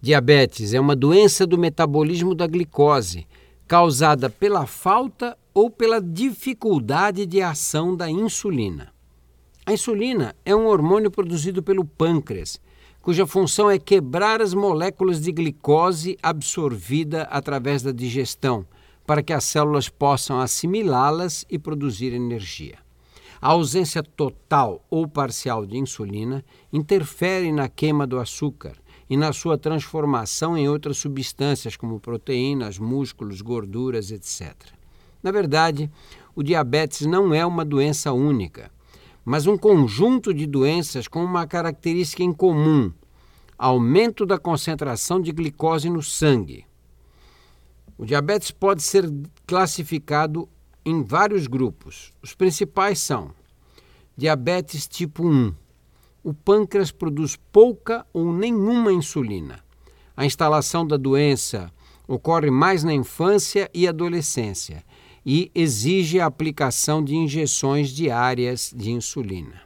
Diabetes é uma doença do metabolismo da glicose, causada pela falta ou pela dificuldade de ação da insulina. A insulina é um hormônio produzido pelo pâncreas, cuja função é quebrar as moléculas de glicose absorvida através da digestão, para que as células possam assimilá-las e produzir energia. A ausência total ou parcial de insulina interfere na queima do açúcar e na sua transformação em outras substâncias, como proteínas, músculos, gorduras, etc. Na verdade, o diabetes não é uma doença única, mas um conjunto de doenças com uma característica em comum: aumento da concentração de glicose no sangue. O diabetes pode ser classificado em vários grupos. Os principais são diabetes tipo 1 o pâncreas produz pouca ou nenhuma insulina. A instalação da doença ocorre mais na infância e adolescência e exige a aplicação de injeções diárias de insulina.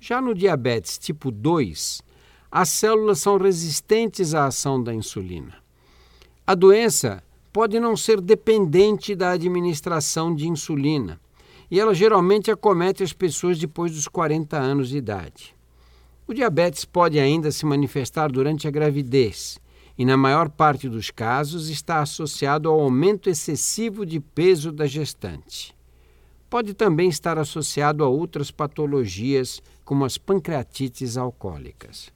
Já no diabetes tipo 2, as células são resistentes à ação da insulina. A doença pode não ser dependente da administração de insulina e ela geralmente acomete as pessoas depois dos 40 anos de idade. O diabetes pode ainda se manifestar durante a gravidez e, na maior parte dos casos, está associado ao aumento excessivo de peso da gestante. Pode também estar associado a outras patologias, como as pancreatites alcoólicas.